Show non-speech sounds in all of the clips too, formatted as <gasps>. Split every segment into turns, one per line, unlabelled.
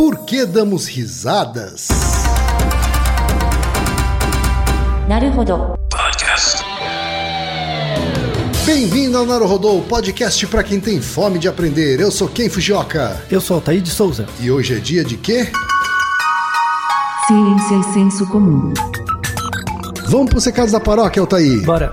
Por que damos risadas?
Naruhodo. Podcast.
Bem-vindo ao Naruhodo podcast para quem tem fome de aprender. Eu sou Ken Fujioka.
Eu sou Altair de Souza.
E hoje é dia de quê?
Ciência e senso comum.
Vamos para os recados da paróquia, Altair.
Bora.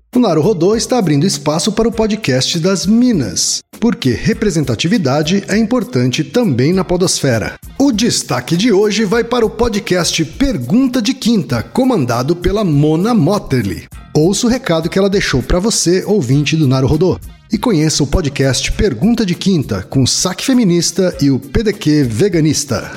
O Naruhodô está abrindo espaço para o podcast das Minas, porque representatividade é importante também na podosfera. O destaque de hoje vai para o podcast Pergunta de Quinta, comandado pela Mona Motterly. Ouça o recado que ela deixou para você, ouvinte do Naruhodô. E conheça o podcast Pergunta de Quinta, com o Saque Feminista e o PDQ Veganista.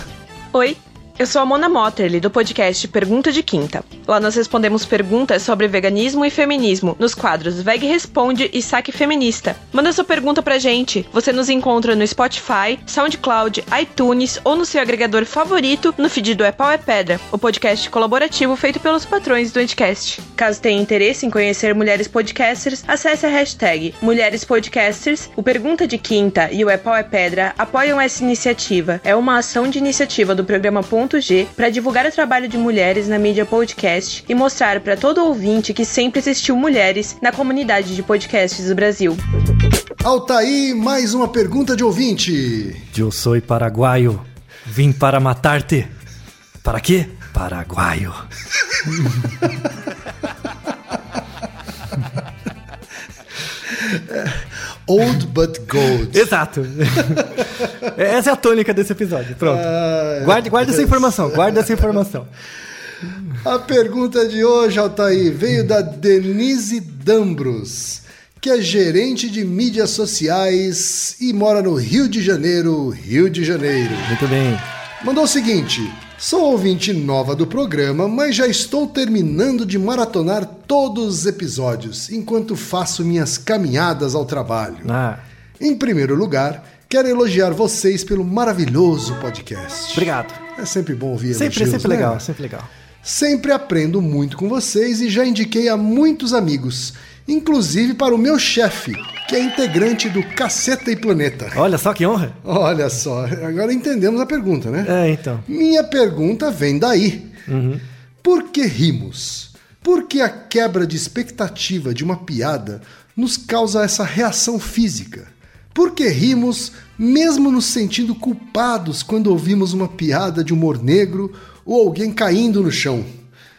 Oi, eu sou a Mona Motterly, do podcast Pergunta de Quinta. Lá nós respondemos perguntas sobre veganismo e feminismo nos quadros Veg Responde e Saque Feminista. Manda sua pergunta pra gente. Você nos encontra no Spotify, SoundCloud, iTunes ou no seu agregador favorito no feed do É Pau é Pedra, o podcast colaborativo feito pelos patrões do Edcast. Caso tenha interesse em conhecer mulheres podcasters, acesse a hashtag Mulheres Podcasters. O Pergunta de Quinta e o É Pau é Pedra apoiam essa iniciativa. É uma ação de iniciativa do programa Ponto G para divulgar o trabalho de mulheres na mídia podcast e mostrar para todo ouvinte que sempre existiu mulheres na comunidade de podcasts do Brasil.
Altaí, mais uma pergunta de ouvinte.
Eu sou paraguaio. Vim para matar-te. Para quê? Paraguaio. <laughs>
Old but gold. <laughs>
Exato. <laughs> essa é a tônica desse episódio. Pronto.
Ah,
guarde, guarde essa informação. <laughs> Guarde essa informação.
A pergunta de hoje, Altair, veio da Denise Dambros, que é gerente de mídias sociais e mora no Rio de Janeiro, Rio de Janeiro.
Muito bem.
Mandou o seguinte: sou ouvinte nova do programa, mas já estou terminando de maratonar todos os episódios enquanto faço minhas caminhadas ao trabalho.
Ah,
Em primeiro lugar, quero elogiar vocês pelo maravilhoso podcast.
obrigado.
É sempre bom ouvir
Sempre,
elogios,
sempre
né?
legal, sempre legal.
Sempre aprendo muito com vocês e já indiquei a muitos amigos, inclusive para o meu chefe, que é integrante do Caceta e Planeta.
Olha só que honra.
Olha só, agora entendemos a pergunta, né?
É, então.
Minha pergunta vem daí. Por que rimos? Por que a quebra de expectativa de uma piada nos causa essa reação física? Por que rimos mesmo nos sentindo culpados quando ouvimos uma piada de humor negro ou alguém caindo no chão?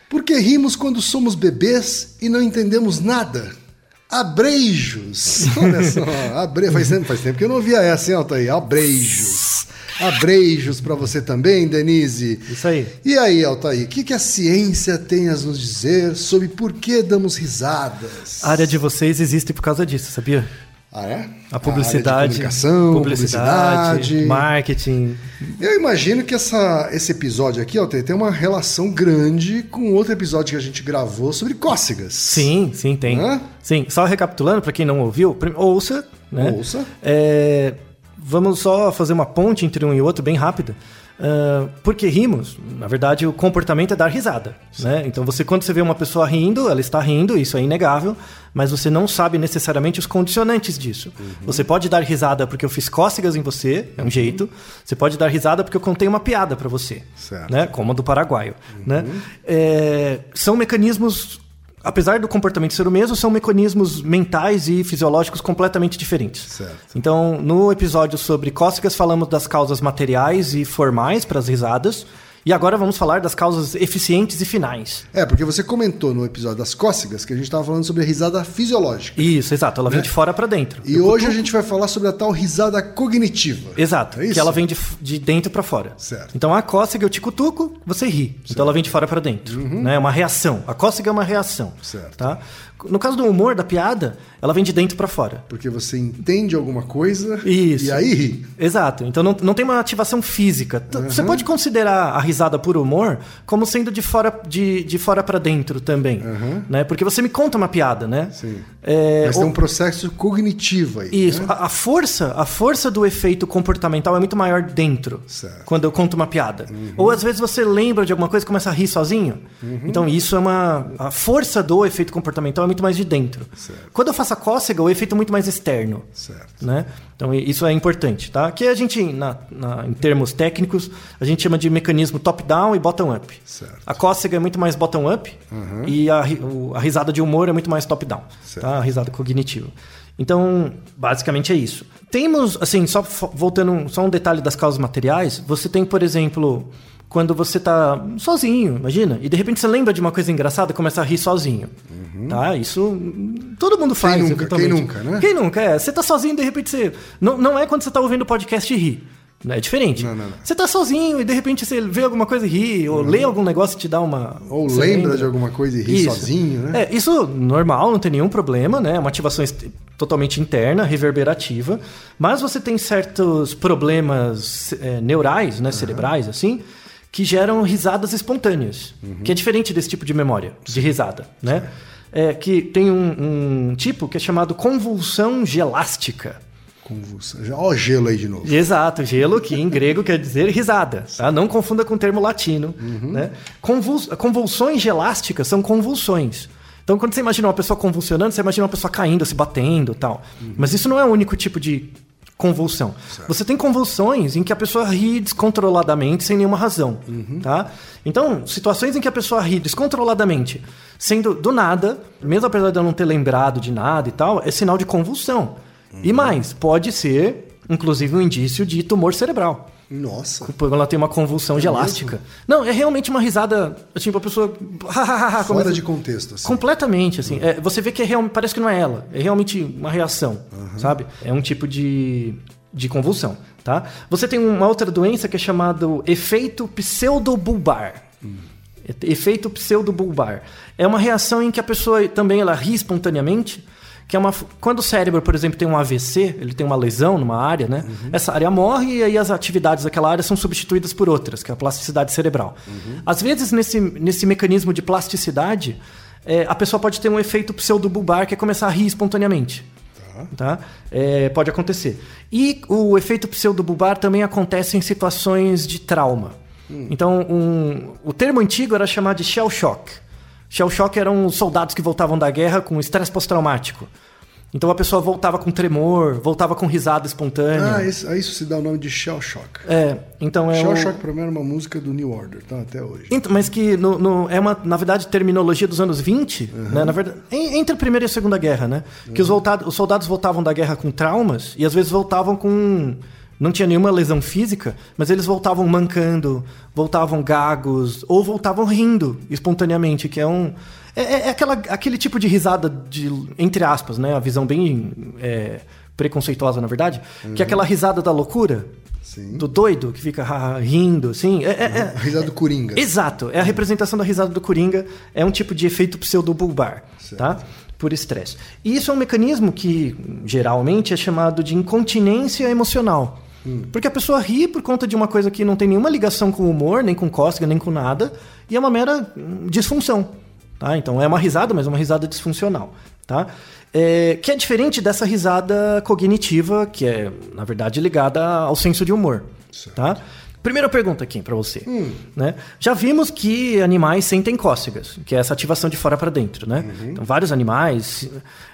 Por que rimos quando somos bebês e não entendemos nada? Abreijos! Olha só, <laughs> abre... faz, tempo, faz tempo que eu não ouvia essa, hein, Altair? Abreijos! Abreijos para você também, Denise.
Isso aí.
E aí, Altair, o que, que a ciência tem a nos dizer sobre por que damos risadas?
A área de vocês existe por causa disso, sabia?
Ah, é?
A publicidade,
de comunicação,
publicidade,
publicidade.
marketing.
Eu imagino que essa, esse episódio aqui, Altair, tem uma relação grande com outro episódio que a gente gravou sobre cócegas.
Sim, sim, tem.
Hã?
Sim, só recapitulando, para quem não ouviu, ouça, né?
Ouça.
É, vamos só fazer uma ponte entre um e outro bem rápida. Ah, porque rimos, na verdade, o comportamento é dar risada. Né? Então, você quando você vê uma pessoa rindo, ela está rindo, isso é inegável, mas você não sabe necessariamente os condicionantes disso.
Uhum.
Você pode dar risada porque eu fiz cócegas em você, é um jeito. Você pode dar risada porque eu contei uma piada para você,
Certo.
né? como a do paraguaio. Né? É, são mecanismos apesar do comportamento ser o mesmo, são mecanismos mentais e fisiológicos completamente diferentes.
Certo.
Então, no episódio sobre cócegas, falamos das causas materiais e formais para as risadas. E agora vamos falar das causas eficientes e finais.
É, porque você comentou no episódio das cócegas que a gente estava falando sobre a risada fisiológica.
Isso, exato. Ela vem de fora para dentro.
E
Eu
hoje a gente vai falar sobre a tal risada cognitiva.
Exato,
É
que ela vem de, de dentro para fora.
Certo.
Então a cócega eu te cutuco, você ri. Então ela vem de fora para dentro. Né? É uma reação. A cócega é uma reação.
Uhum. Certo.
Tá? No caso do humor, da piada, ela vem de dentro para fora.
Porque você entende alguma coisa
Isso.
e aí ri.
Exato. Então não, não tem uma ativação física. T- Você pode considerar a risada por humor como sendo de fora de, de fora para dentro também, né? Porque você me conta uma piada, né?
Sim.
É,
Mas
ou-
tem um processo cognitivo aí.
Isso,
né?
a, a força, a força do efeito comportamental é muito maior dentro.
Certo.
Quando eu conto uma piada. Ou às vezes você lembra de alguma coisa e começa a rir sozinho. Então isso é uma a força do efeito comportamental é muito mais de dentro.
Certo.
Quando eu faço a cócega, o efeito é muito mais externo.
Certo.
Né? Então isso é importante, tá? Que a gente, na- na- em termos técnicos, a gente chama de mecanismo top-down e bottom-up. A cócega é muito mais bottom-up e a, a risada de humor é muito mais top-down, tá? A risada cognitiva. Então, basicamente é isso. Temos, assim, só voltando só um detalhe das causas materiais, você tem, por exemplo, quando você tá sozinho, imagina, e de repente você lembra de uma coisa engraçada e começa a rir sozinho. Tá? Isso todo mundo faz.
Uhum. nunca? Quem nunca, né?
Quem nunca? É, você tá sozinho e de repente você. Não, não é quando você tá ouvindo o podcast e ri. né? É diferente.
Não, não, não.
Você tá sozinho e de repente você vê alguma coisa e ri, ou lê algum negócio e te dá uma.
Uhum. Ou
você
lembra de alguma coisa e ri
Isso.
sozinho, né?
É, isso normal, não tem nenhum problema, né? É uma ativação totalmente interna, reverberativa. Mas você tem certos problemas é, neurais, né, cerebrais, assim, que geram risadas espontâneas. Que é diferente desse tipo de memória, de risada, né? É, que tem um, um tipo que é chamado convulsão gelástica.
Convulsão. Ó o gelo aí de novo.
Exato, gelo, que em grego quer dizer risada. Tá? Não confunda com o termo latino. Né? Convuls- convulsões gelásticas são convulsões. Então, quando você imagina uma pessoa convulsionando, você imagina uma pessoa caindo, se batendo e tal. Mas isso não é o único tipo de convulsão. Você tem convulsões em que a pessoa ri descontroladamente sem nenhuma razão. Tá? Então, situações em que a pessoa ri descontroladamente, sendo do nada, mesmo apesar de eu não ter lembrado de nada e tal, é sinal de convulsão. E mais, pode ser, inclusive, um indício de tumor cerebral.
Nossa.
Quando ela tem uma convulsão gelástica. Não, é realmente uma risada, assim, pra pessoa. <laughs>
Fora
começa-
de contexto, assim.
Completamente, assim. É, você vê que é real, parece que não é ela. É realmente uma reação, sabe? É um tipo de, de convulsão, tá? Você tem uma outra doença que é chamado efeito pseudobulbar. E- Efeito pseudobulbar. É uma reação em que a pessoa também ela ri espontaneamente, que é uma quando o cérebro, por exemplo, tem um AVC, ele tem uma lesão numa área, né? Essa área morre e aí as atividades daquela área são substituídas por outras, que é a plasticidade cerebral. Às vezes nesse nesse mecanismo de plasticidade, é, a pessoa pode ter um efeito pseudobulbar que é começar a rir espontaneamente. Tá? É, pode acontecer. E o efeito pseudobulbar também acontece em situações de trauma. Então, um- o termo antigo era chamado de shell shock. Shell shock eram os soldados que voltavam da guerra com estresse pós-traumático. Então a pessoa voltava com tremor, voltava com risada espontânea.
Ah, isso, isso se dá o nome de Shell Shock.
É, então é
Shell
o...
Shock pra mim era uma música do New Order, tá? Até hoje.
Então, mas que no, no- é uma, na verdade, terminologia dos anos 20, né? Na verdade, en- entre a Primeira e a Segunda Guerra, né? Que os, voltados, os soldados voltavam da guerra com traumas e às vezes voltavam com. Não tinha nenhuma lesão física, mas eles voltavam mancando, voltavam gagos, ou voltavam rindo espontaneamente, que é um. É, é- é aquela, aquele tipo de risada de, entre aspas, né? A visão bem é, preconceituosa, na verdade, que é aquela risada da loucura.
Sim.
Do doido que fica rindo, assim. É, é- é-
A risada do Coringa.
Exato, é a representação da risada do Coringa, é um tipo de efeito pseudobulbar, tá? Por estresse. E isso é um mecanismo que geralmente é chamado de incontinência emocional. Porque a pessoa ri por conta de uma coisa que não tem nenhuma ligação com o humor, nem com cócega, nem com nada, e é uma mera hum, disfunção. Tá? Então é uma risada, mas é uma risada disfuncional. Tá? É, que é diferente dessa risada cognitiva, que é, na verdade, ligada ao senso de humor. Tá? Primeira pergunta aqui para você. Né? Já vimos que animais sentem cócegas, que é essa ativação de fora para dentro. Né? Então, vários animais.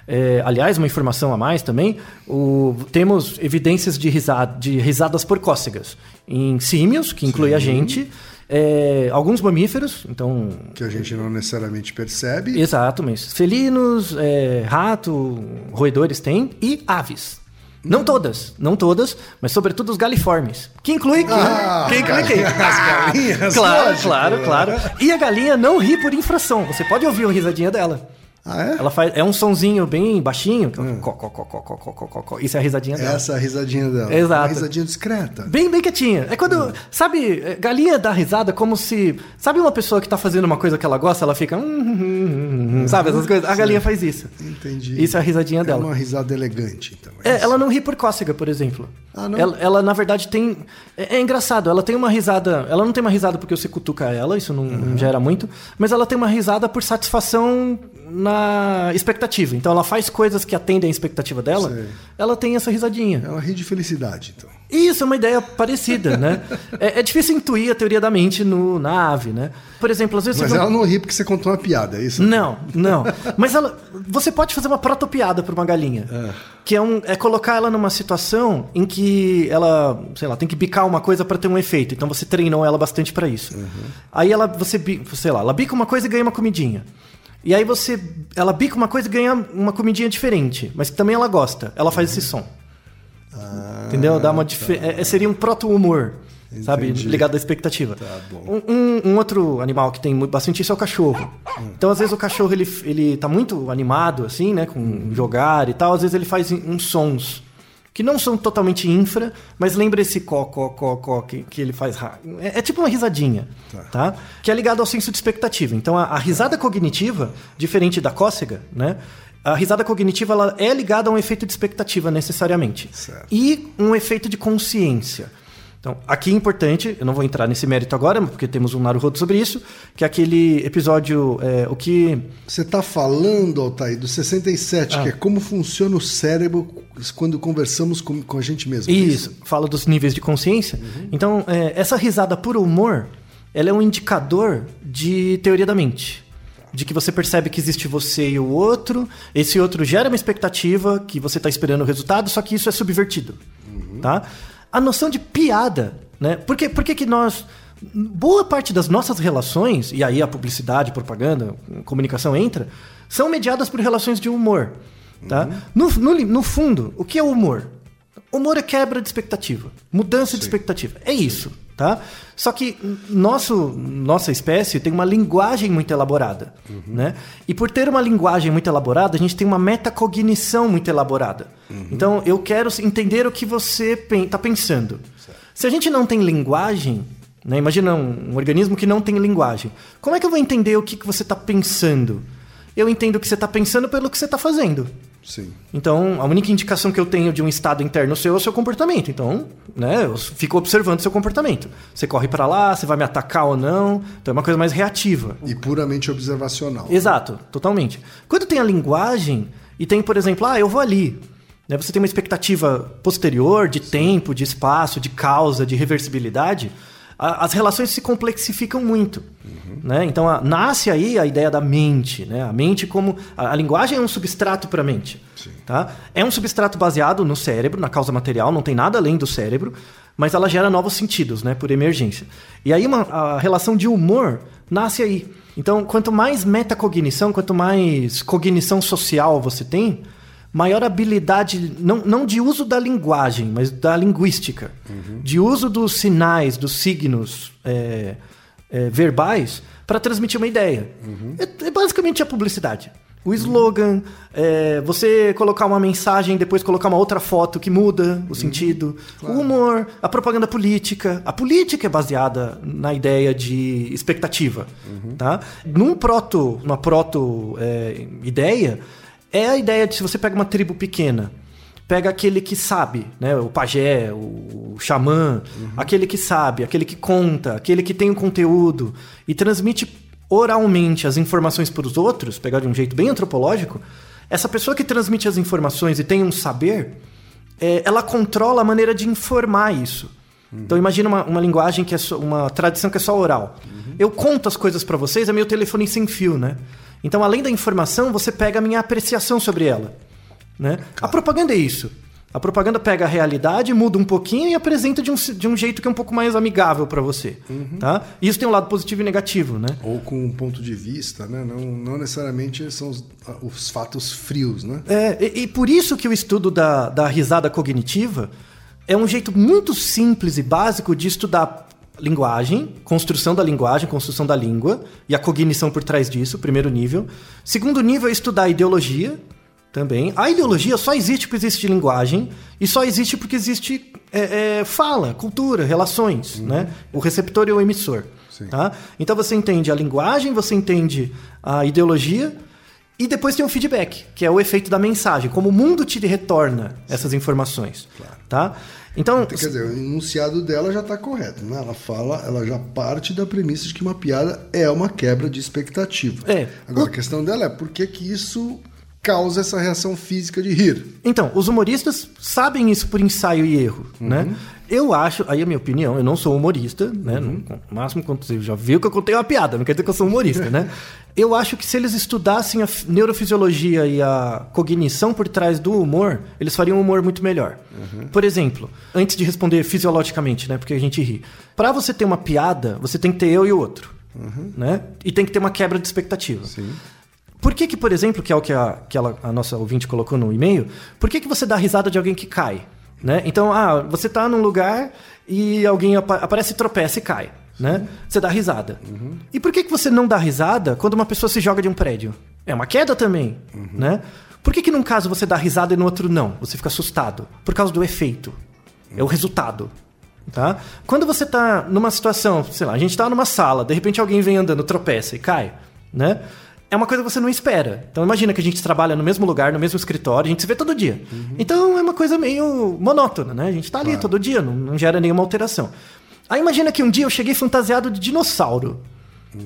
é, aliás, uma informação a mais também: o- temos evidências de, risada, de risadas por cócegas em símios, que inclui a gente, é, alguns mamíferos, então
Que a gente não necessariamente percebe.
Exato, mas felinos, é, rato, roedores têm e aves. Não todas, não todas, mas sobretudo os galiformes. Que inclui quem?
Ah,
quem inclui quem? <laughs>
as galinhas,
Claro,
lógico.
claro, claro. E a galinha não ri por infração. Você pode ouvir a risadinha dela.
Ah, é?
Ela faz, é um sonzinho bem baixinho. é. Isso é a risadinha dela.
Essa é a risadinha dela.
Exato.
Uma risadinha discreta.
Bem, bem quietinha. É quando. Sabe, é, galinha dá risada como se. Sabe uma pessoa que tá fazendo uma coisa que ela gosta, ela fica. "Hum, hum, hum, hum", sabe, essas coisas? A galinha faz isso.
Entendi.
Isso é a risadinha
É
dela.
uma risada elegante, então.
É,
isso.
ela não ri por cócega, por exemplo.
Ah, não?
Ela, ela, na verdade, tem. É, é engraçado, ela tem uma risada. Ela não tem uma risada porque você cutuca ela, isso não, não gera muito. Mas ela tem uma risada por satisfação na expectativa. Então ela faz coisas que atendem à expectativa dela,
Sei.
ela tem essa risadinha.
Ela ri de felicidade, então.
Isso é uma ideia parecida, né? É, é difícil intuir a teoria da mente no, na ave, né? Por exemplo, às vezes
Mas ela não ri porque você contou uma piada, é isso?
Não, não. Mas ela, você pode fazer uma protopiada para uma galinha. Que é, um, é colocar ela numa situação em que ela, sei lá, tem que bicar uma coisa para ter um efeito. Então você treinou ela bastante para isso. Aí ela, você, sei lá, ela bica uma coisa e ganha uma comidinha. E aí você, ela bica uma coisa e ganha uma comidinha diferente, mas que também ela gosta. Ela faz esse som. Entendeu? Dá uma dife- é- é- seria um proto-humor, sabe? Ligado à expectativa.
Tá bom.
Um, um- um outro animal que tem bastante isso é o cachorro. Então, às vezes, o cachorro ele, ele tá muito animado, assim, né? Com jogar e tal. Às vezes, ele faz uns sons que não são totalmente infra, mas lembra esse có, có, có, có que, que ele faz. É, é tipo uma risadinha, tá. Que é ligado ao senso de expectativa. Então, a, a risada cognitiva, diferente da cócega, né? A risada cognitiva ela é ligada a um efeito de expectativa, necessariamente.
Certo.
E um efeito de consciência. Então, aqui é importante, eu não vou entrar nesse mérito agora, porque temos um Naruhodo sobre isso, que é aquele episódio, é, o que...
Você está falando, Altair, do 67,
Ah.
que é como funciona o cérebro quando conversamos com, com a gente mesmo. é
Isso, fala dos níveis de consciência. Então, é, essa risada por humor, ela é um indicador de teoria da mente. De que você percebe que existe você e o outro, esse outro gera uma expectativa, que você está esperando o resultado, só que isso é subvertido. Tá? A noção de piada, né? Por que, por que, que nós. Boa parte das nossas relações, e aí a publicidade, propaganda, comunicação entra, são mediadas por relações de humor. Tá? No, no, li- no fundo, o que é o humor? Humor é quebra de expectativa, mudança de expectativa. É isso, tá? Só que nosso, nossa espécie tem uma linguagem muito elaborada, né? E por ter uma linguagem muito elaborada, a gente tem uma metacognição muito elaborada. Então, eu quero entender o que você está pensando. Se a gente não tem linguagem, né? Imagina um, um organismo que não tem linguagem. Como é que eu vou entender o que, que você está pensando? Eu entendo o que você está pensando pelo que você está fazendo.
Sim.
Então, a única indicação que eu tenho de um estado interno seu é o seu comportamento. Então, né, eu fico observando seu comportamento. Você corre pra lá, você vai me atacar ou não. Então, é uma coisa mais reativa.
E puramente observacional.
Exato, totalmente. Quando tem a linguagem e tem, por exemplo, ah, eu vou ali. Né, você tem uma expectativa posterior de tempo, de espaço, de causa, de reversibilidade. A- as relações se complexificam muito. Né? Então, a- nasce aí a ideia da mente. Né? A mente como... A, a linguagem é um substrato para a mente. Tá? É um substrato baseado no cérebro, na causa material, não tem nada além do cérebro, mas ela gera novos sentidos, né? por emergência. E aí uma, a relação de humor nasce aí. Então, quanto mais metacognição, quanto mais cognição social você tem, maior habilidade, não, não de uso da linguagem, mas da linguística, de uso dos sinais, dos signos é, é, verbais para transmitir uma ideia. É, é basicamente a publicidade. O slogan, é, você colocar uma mensagem, depois colocar uma outra foto que muda o sentido. O humor, a propaganda política. A política é baseada na ideia de expectativa. Tá? Num proto, uma proto é, a ideia de se você pega uma tribo pequena, pega aquele que sabe, né? O pajé, o xamã, aquele que sabe, aquele que conta, aquele que tem o conteúdo e transmite oralmente as informações para os outros, pegar de um jeito bem antropológico, essa pessoa que transmite as informações e tem um saber, é, ela controla a maneira de informar isso. Então imagina uma, uma linguagem que é só, uma tradição que é só oral. Eu conto as coisas para vocês, é meu telefone sem fio, né? Então além da informação, você pega a minha apreciação sobre ela, né? A propaganda é isso. A propaganda pega a realidade, muda um pouquinho e apresenta de um, de um jeito que é um pouco mais amigável para você, tá? E isso tem um lado positivo e negativo, né?
Ou com um ponto de vista, né? Não, não necessariamente são os, os fatos frios, né?
É, e, e por isso que o estudo da, da risada cognitiva é um jeito muito simples e básico de estudar linguagem, construção da linguagem, construção da língua e a cognição por trás disso, primeiro nível. Segundo nível é estudar ideologia também. A ideologia só existe porque existe linguagem e só existe porque existe é, é, fala, cultura, relações, né? O receptor e o emissor. Tá? Então você entende a linguagem, você entende a ideologia E depois tem o feedback, que é o efeito da mensagem, como o mundo te retorna essas informações, tá? Então,
Quer dizer, o enunciado dela já está correto, né? Ela fala, ela já parte da premissa de que uma piada é uma quebra de expectativa.
É.
Agora, a questão dela é por que, que isso causa essa reação física de rir.
Então, os humoristas sabem isso por ensaio e erro,
Uhum.
né? Eu acho, aí é a minha opinião, eu não sou humorista, né?
Uhum.
No máximo quando você já viu que eu contei uma piada, não quer dizer que eu sou humorista, né? <laughs> Eu acho que se eles estudassem a neurofisiologia e a cognição por trás do humor, eles fariam um humor muito melhor.
Uhum.
Por exemplo, antes de responder fisiologicamente, né? Porque a gente ri. Pra você ter uma piada, você tem que ter eu e o outro, né? E tem que ter uma quebra de expectativa.
Uhum. Sim.
Por que, que, por exemplo, que é o que a, que ela- a nossa ouvinte colocou no e-mail, por que, que você dá risada de alguém que cai? Né? Então, ah, você tá num lugar e alguém apa- aparece, tropeça e cai. Né? Você dá risada. E por que, que você não dá risada quando uma pessoa se joga de um prédio? É uma queda também. Né? Por que, que num caso você dá risada e no outro não? Você fica assustado. Por causa do efeito. É o resultado. Tá? Quando você tá numa situação, sei lá, a gente tá numa sala, de repente alguém vem andando, tropeça e cai, né? É uma coisa que você não espera. Então imagina que a gente trabalha no mesmo lugar, no mesmo escritório, a gente se vê todo dia. Então é uma coisa meio monótona, né? A gente tá ali todo dia, não, não gera nenhuma alteração. Aí imagina que um dia eu cheguei fantasiado de dinossauro.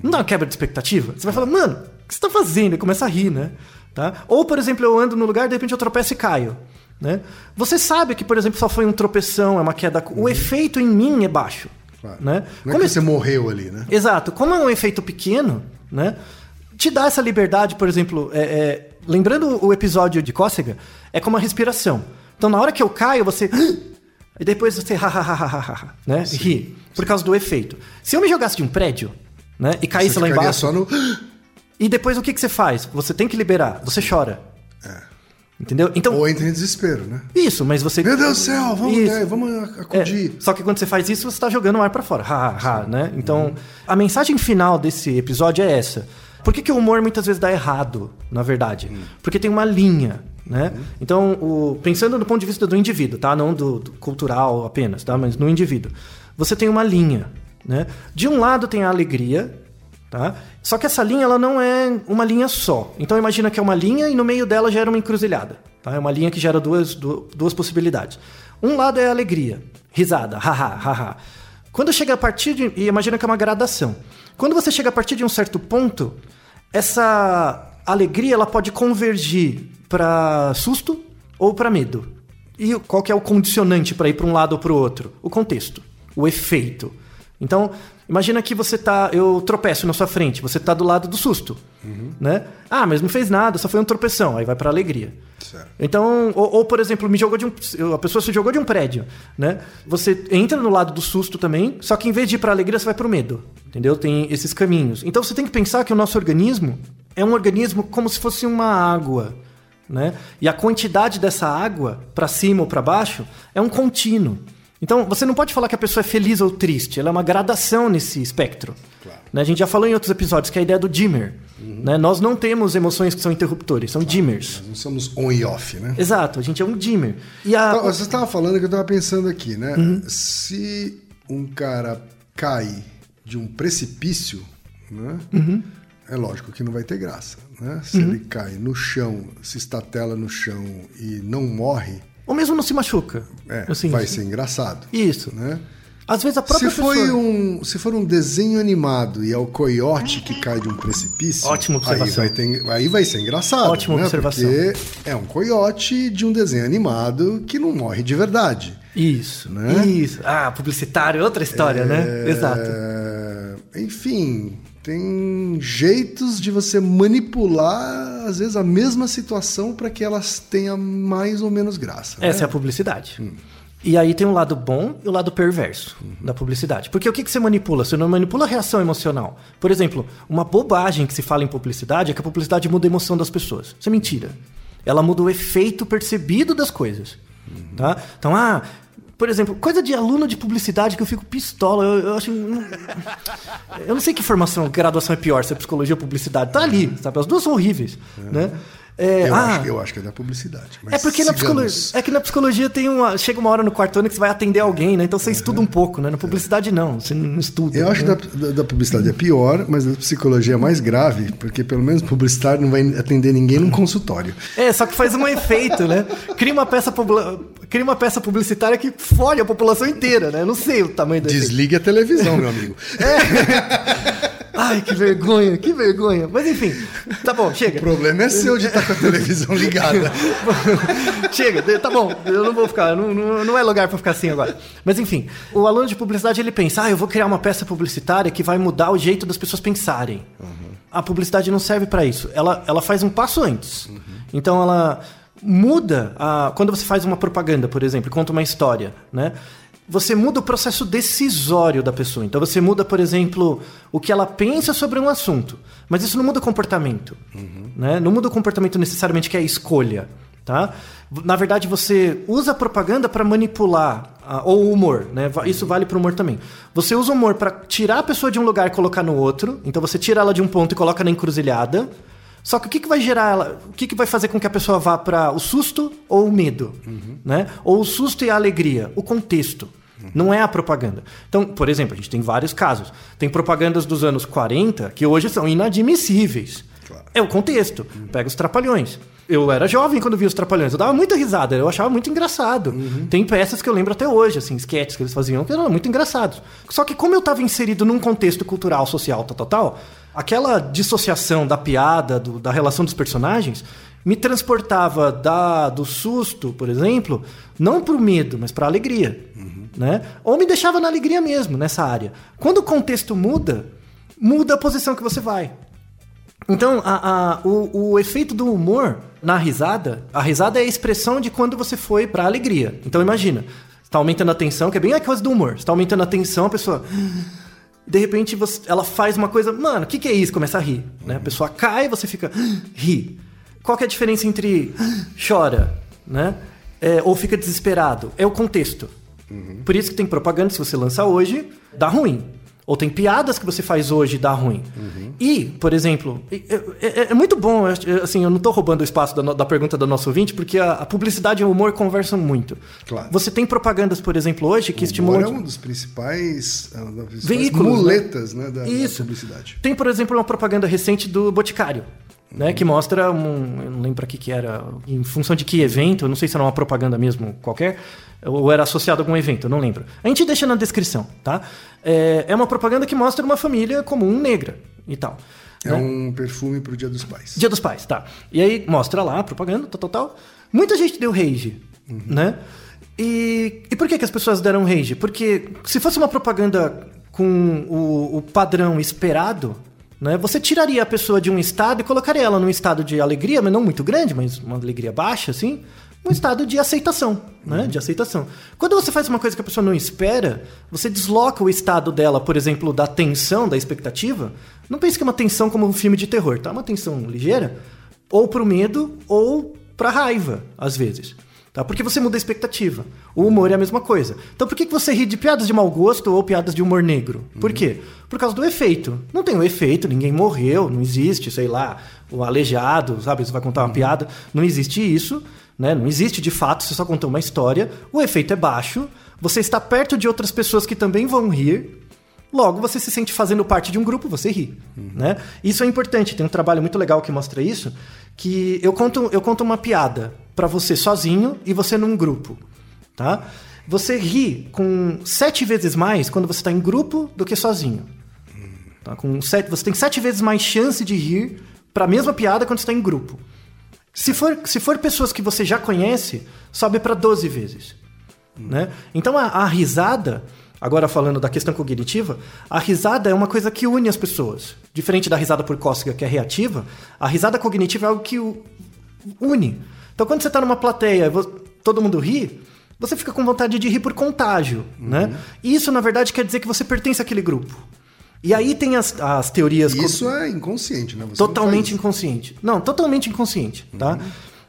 Não dá uma quebra de expectativa? Você vai falar, mano, o que você tá fazendo? E começa a rir, né? Tá? Ou, por exemplo, eu ando no lugar, de repente eu tropeço e caio. Né? Você sabe que, por exemplo, só foi um tropeção, é uma queda. O efeito em mim é baixo.
Claro.
Né?
Não é
Como
que
esse-
você morreu ali, né?
Exato. Como é um efeito pequeno, né? Te dá essa liberdade, por exemplo, é, é, lembrando o episódio de cócega, é como a respiração. Então, na hora que eu caio, você. E depois você. ha, ha, ha, ha, né? Ri. Por causa do efeito. Se eu me jogasse de um prédio, né? E caísse
Você
lá embaixo.
só no. <gasps>
E depois o que, que você faz? Você tem que liberar. Você chora. Entendeu? Então.
Ou entra em desespero, né?
Isso, mas você.
Meu Deus do céu, vamos, né, vamos
É,
acudir.
só que quando você faz isso, você está jogando o ar para fora. Ha, ha, ha, né? Então, a mensagem final desse episódio é essa. Por que, que o humor muitas vezes dá errado, na verdade? Porque tem uma linha, né? Então, o- pensando do ponto de vista do indivíduo, tá? Não do, do cultural apenas, tá? Mas no indivíduo. Você tem uma linha, né? De um lado tem a alegria, tá? Só que essa linha ela não é uma linha só. Então imagina que é uma linha e no meio dela gera uma encruzilhada. Tá? É uma linha que gera duas, du- duas possibilidades. Um lado é a alegria, risada, haha, haha. Quando chega a partir de. E imagina que é uma gradação. Quando você chega a partir de um certo ponto, essa alegria ela pode convergir para susto ou para medo. E qual que é o condicionante para ir para um lado ou para o outro? O contexto, o efeito. Então, imagina que você tá. Eu tropeço na sua frente, você tá do lado do susto. Né? Ah, mas não fez nada, só foi um tropeção. Aí vai pra alegria.
Certo.
Então, ou, ou, por exemplo, me jogou de um. A pessoa se jogou de um prédio, né? Você entra no lado do susto também, só que em vez de ir pra alegria, você vai pro medo. Entendeu? Tem esses caminhos. Então você tem que pensar que o nosso organismo é um organismo como se fosse uma água. Né? E a quantidade dessa água, pra cima ou pra baixo, é um contínuo. Então, você não pode falar que a pessoa é feliz ou triste, ela é uma gradação nesse espectro.
Claro.
Né? A gente já falou em outros episódios que é a ideia do dimmer. Né? Nós não temos emoções que são interruptores, são dimmers.
Nós não somos on e off, né?
Exato, a gente é um dimmer. E a,
Então, Você estava falando que eu estava pensando aqui, né?
Uhum.
Se um cara cai de um precipício, né?
Uhum.
É lógico que não vai ter graça, né? Se ele cai no chão, se estatela no chão e não morre,
ou mesmo não se machuca.
é,
Assim,
vai ser engraçado,
Isso.
né?
Às vezes a própria
Se, foi
pessoa...
um, se for um desenho animado e é o coiote que cai de um precipício,
Ótima
aí
observação.
vai, ter- aí vai ser engraçado.
Ótima
né?
observação.
Porque é um coiote de um desenho animado que não morre de verdade.
Isso,
Né?
isso. Ah, publicitário é outra história, né? Exato.
É, Enfim, tem jeitos de você manipular, às vezes, a mesma situação para que elas tenham mais ou menos graça. né?
Essa é a publicidade. E aí tem um lado bom e o lado perverso da publicidade. Porque o que, que você manipula? Você não manipula a reação emocional. Por exemplo, uma bobagem que se fala em publicidade é que a publicidade muda a emoção das pessoas. Isso é mentira. Ela muda o efeito percebido das coisas. Tá? Então, ah, por exemplo, coisa de aluno de publicidade que eu fico pistola. Eu, eu acho. Eu não sei que formação, graduação é pior, se é psicologia ou publicidade. Tá ali, sabe? As duas são horríveis. Né? É,
Eu,
ah,
acho, eu acho que é da publicidade.
é porque na psicologia, é que na psicologia tem uma, chega uma hora no quarto ano que você vai atender alguém, né? Então você estuda um pouco, né? Na publicidade não, você não estuda.
Eu acho
né?
que da, da, da publicidade é pior, mas a psicologia é mais grave, porque pelo menos publicitário não vai atender ninguém num consultório.
É, só que faz um efeito, né? Cria uma peça cria uma peça publicitária que fode a população inteira, né? Eu não sei o tamanho da
Desligue a televisão, meu amigo. <laughs>
Ai, que vergonha, que vergonha. Mas enfim, tá bom,
O
chega.
problema é seu de estar com a televisão ligada. <laughs>
Chega, tá bom, eu não vou ficar, não, não, não é lugar pra ficar assim agora. Mas enfim, o aluno de publicidade ele pensa, ah, eu vou criar uma peça publicitária que vai mudar o jeito das pessoas pensarem. A publicidade não serve pra isso, ela, ela faz um passo antes. Então ela muda, a, quando você faz uma propaganda, por exemplo, conta uma história, né? Você muda o processo decisório da pessoa. Então você muda, por exemplo, o que ela pensa sobre um assunto. Mas isso não muda o comportamento. Né? Não muda o comportamento necessariamente que é a escolha. Tá? Na verdade, você usa a propaganda para manipular, ah, ou o humor, né? Isso vale para o humor também. Você usa o humor para tirar a pessoa de um lugar e colocar no outro. Então você tira ela de um ponto e coloca na encruzilhada. Só que o que, que vai gerar ela? O que, que vai fazer com que a pessoa vá para o susto ou o medo? Né? Ou o susto e a alegria? O contexto. Não é a propaganda. Então, por exemplo, a gente tem vários casos. Tem propagandas dos anos 40 que hoje são inadmissíveis.
Claro.
É o contexto. Pega os trapalhões. Eu era jovem quando vi os trapalhões. Eu dava muita risada. Eu achava muito engraçado. Tem peças que eu lembro até hoje, assim, sketches que eles faziam, que eram muito engraçados. Só que como eu estava inserido num contexto cultural, social, tal, tal, tal, aquela dissociação da piada, do- da relação dos personagens, me transportava da, do susto, por exemplo, não para o medo, mas para a alegria. Né? Ou me deixava na alegria mesmo, nessa área. Quando o contexto muda, muda a posição que você vai. Então, a- a- o, o efeito do humor na risada, a risada é a expressão de quando você foi pra alegria. Então, imagina, você tá aumentando a tensão, que é bem a coisa do humor. Você tá aumentando a tensão, a pessoa. De repente, você- ela faz uma coisa. Mano, o que, que é isso? Começa a rir. Né? A pessoa cai e você fica. ri. Qual que é a diferença entre chora, né? É, ou fica desesperado? É o contexto. Por isso que tem propaganda, se você lança hoje, dá ruim. Ou tem piadas que você faz hoje e dá ruim. E, por exemplo, é, é- é muito bom, assim, eu não estou roubando o espaço da, da pergunta do nosso ouvinte, porque a, a publicidade e o humor conversam muito.
Claro.
Você tem propagandas, por exemplo, hoje que
O
estimulam...
é um dos principais, é principais
Veículos, né?
muletas né, da, da
Isso.
publicidade.
Tem, por exemplo, uma propaganda recente do Boticário. Né, que mostra um. Eu não lembro o que, que era. Em função de que evento, eu não sei se era uma propaganda mesmo qualquer, ou era associado a algum evento, não lembro. A gente deixa na descrição, tá? É, é uma propaganda que mostra uma família comum negra e tal.
É
né?
um perfume pro Dia dos Pais.
Dia dos Pais, tá. E aí mostra lá a propaganda, tal, tal, tal. Muita gente deu rage, né? E, e por que, que as pessoas deram rage? Porque se fosse uma propaganda com o, o padrão esperado, né? Você tiraria a pessoa de um estado e colocaria ela num estado de alegria, mas não muito grande, mas uma alegria baixa, assim. Um estado de aceitação, né? De aceitação. Quando você faz uma coisa que a pessoa não espera, você desloca o estado dela, por exemplo, da tensão, da expectativa. Não pense que é uma tensão como um filme de terror, tá? É uma tensão ligeira, ou pro medo, ou pra raiva, às vezes. Tá? Porque você muda a expectativa. O humor é a mesma coisa. Então por que que você ri de piadas de mau gosto ou piadas de humor negro? Por quê? Por causa do efeito. Não tem o efeito, ninguém morreu, não existe, sei lá, o aleijado, sabe? Você vai contar uma piada. Não existe isso, né? Não existe de fato, você só contou uma história. O efeito é baixo, você está perto de outras pessoas que também vão rir. Logo, você se sente fazendo parte de um grupo, você ri. Né? Isso é importante. Tem um trabalho muito legal que mostra isso. Que eu conto, eu conto uma piada para você sozinho e você num grupo. Tá? Você ri com sete vezes mais quando você está em grupo do que sozinho. Tá? Com sete, você tem sete vezes mais chance de rir para a mesma piada quando está em grupo. Se for, se for pessoas que você já conhece, sobe para 12 vezes. Né? Então a, a risada, agora falando da questão cognitiva, a risada é uma coisa que une as pessoas. Diferente da risada por cócega, que é reativa, a risada cognitiva é algo que une. Então quando você está numa plateia, vo- todo mundo ri, você fica com vontade de rir por contágio. Né? E isso, na verdade, quer dizer que você pertence àquele grupo. E aí tem as, as teorias. co-
Isso é inconsciente, né? Você não
Totalmente
faz-
inconsciente. Não, totalmente inconsciente, tá?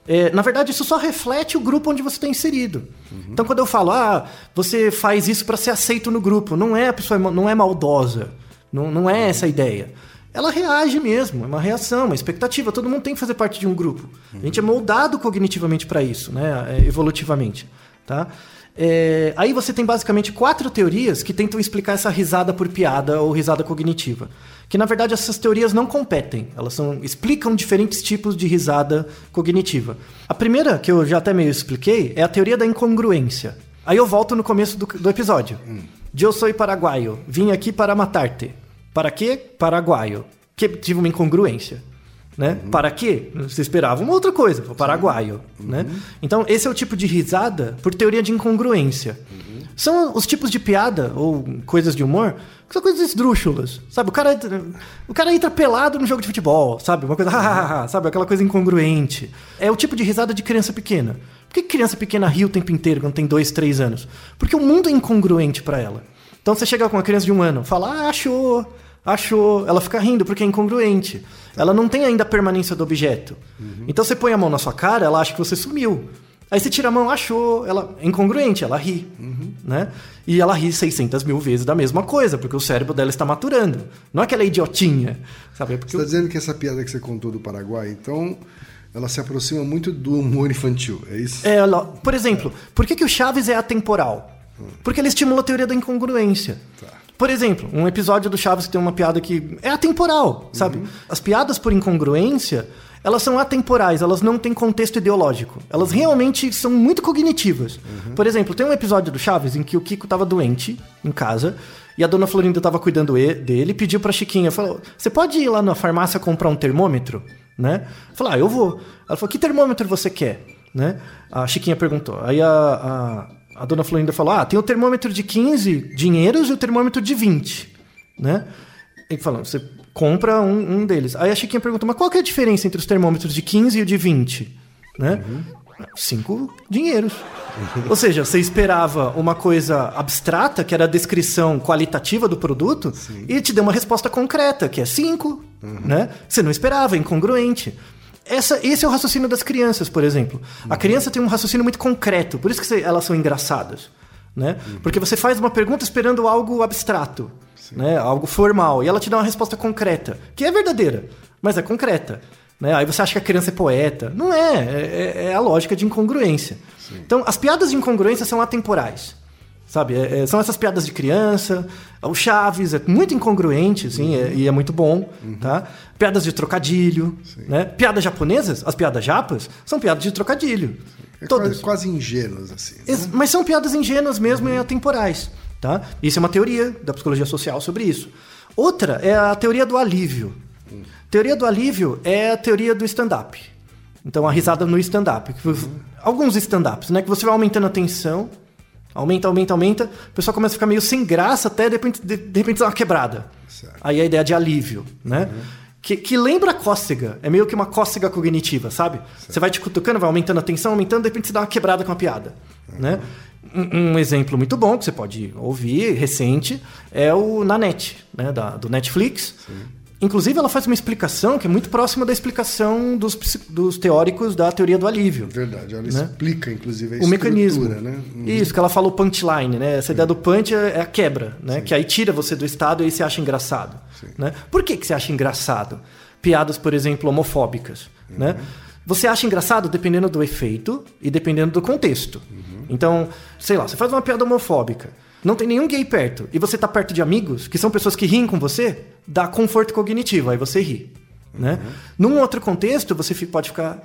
É, na verdade, isso só reflete o grupo onde você está inserido. Então, quando eu falo, ah, você faz isso para ser aceito no grupo, não é a pessoa, não é maldosa, não, não é essa a ideia. ela reage mesmo, é uma reação, uma expectativa. Todo mundo tem que fazer parte de um grupo. A gente é moldado cognitivamente para isso, né? É, evolutivamente, tá? É, aí você tem basicamente quatro teorias que tentam explicar essa risada por piada ou risada cognitiva. Que na verdade essas teorias não competem, elas são, explicam diferentes tipos de risada cognitiva. A primeira, que eu já até meio expliquei, é a teoria da incongruência. Aí eu volto no começo do, do episódio. Eu sou paraguaio, vim aqui para matar-te. Para quê? Paraguaio. Que tive uma incongruência. Né? Para quê? Você esperava uma outra coisa, o paraguaio. Né? Então, esse é o tipo de risada por teoria de incongruência. São os tipos de piada ou coisas de humor que são coisas esdrúxulas, sabe? O cara, entra- o cara entra pelado no jogo de futebol, sabe? Uma coisa, sabe? Aquela coisa incongruente. É o tipo de risada de criança pequena. Por que criança pequena ri o tempo inteiro quando tem dois, três anos? Porque o mundo é incongruente para ela. Então você chega com uma criança de um ano, fala, ah, achou, achou. Ela fica rindo porque é incongruente. Ela não tem ainda a permanência do objeto. Então você põe a mão na sua cara, ela acha que você sumiu. Aí você tira a mão, achou, ela é incongruente, ela ri, né? E ela ri 600 mil vezes da mesma coisa, porque o cérebro dela está maturando. Não é que ela é idiotinha, sabe? É porque
Você está dizendo que essa piada que você contou do Paraguai, então, ela se aproxima muito do humor infantil, é isso?
É, ela- por exemplo, por que, que o Chaves é atemporal? Porque ele estimula a teoria da incongruência. Por exemplo, um episódio do Chaves que tem uma piada que é atemporal, sabe? As piadas por incongruência, elas são atemporais, elas não têm contexto ideológico. Elas realmente são muito cognitivas. Por exemplo, tem um episódio do Chaves em que o Kiko estava doente em casa e a dona Florinda estava cuidando dele e pediu pra Chiquinha, falou: "Você pode ir lá na farmácia comprar um termômetro?" Né? Falou: "Ah, eu vou". Ela falou: "Que termômetro você quer?" Né? A Chiquinha perguntou. Aí a, a, a dona Florinda falou: Ah, tem o termômetro de 15 dinheiros e o termômetro de 20. Né? Ele falou: Você compra um, um deles. Aí a Chiquinha perguntou: Mas qual que é a diferença entre os termômetros de 15 e o de 20? Né? Cinco dinheiros. Ou seja, você esperava uma coisa abstrata, que era a descrição qualitativa do produto, e te deu uma resposta concreta, que é cinco. Né? Você não esperava, é incongruente. Essa, esse é o raciocínio das crianças, por exemplo. A criança tem um raciocínio muito concreto, por isso que elas são engraçadas. Né? Porque você faz uma pergunta esperando algo abstrato, né? algo formal, e ela te dá uma resposta concreta, que é verdadeira, mas é concreta. Né? Aí você acha que a criança é poeta. Não é, é, é a lógica de incongruência. Então, as piadas de incongruência são atemporais. Sabe, É- é- são essas piadas de criança, o Chaves é muito incongruente, assim, é- e é muito bom, tá? Piadas de trocadilho, né? Piadas japonesas, as piadas japas, são piadas de trocadilho.
É
Todas.
quase, ingênuos, assim. né?
Mas são piadas ingênuas mesmo e atemporais, tá? Isso é uma teoria da psicologia social sobre isso. Outra é a teoria do alívio. Teoria do alívio é a teoria do stand-up. Então, a risada no stand-up. Você- Alguns stand-ups, né? Que você vai aumentando a tensão, aumenta, aumenta, aumenta, o pessoal começa a ficar meio sem graça até de repente, de, de repente dá uma quebrada.
Certo.
Aí a ideia de alívio, né? Que, que lembra cócega, é meio que uma cócega cognitiva, sabe? Você vai te cutucando, vai aumentando a tensão, aumentando, de repente você dá uma quebrada com a piada, né? Um, um exemplo muito bom que você pode ouvir, recente, é o Nanette, né? Da, do Netflix. Inclusive, ela faz uma explicação que é muito próxima da explicação dos, dos teóricos da teoria do alívio
Verdade, ela
Né?
explica, inclusive, a
o mecanismo.
né? Uhum.
Isso, que ela fala o punchline, né? Essa ideia do punch é é a quebra, né? Que aí tira você do estado e aí você acha engraçado. Né? Por que, que você acha engraçado? Piadas, por exemplo, homofóbicas. Né? Você acha engraçado dependendo do efeito e dependendo do contexto. Então, sei lá, você faz uma piada homofóbica, não tem nenhum gay perto, e você tá perto de amigos, que são pessoas que riem com você, dá conforto cognitivo, aí você ri. Né? Num outro contexto, você pode ficar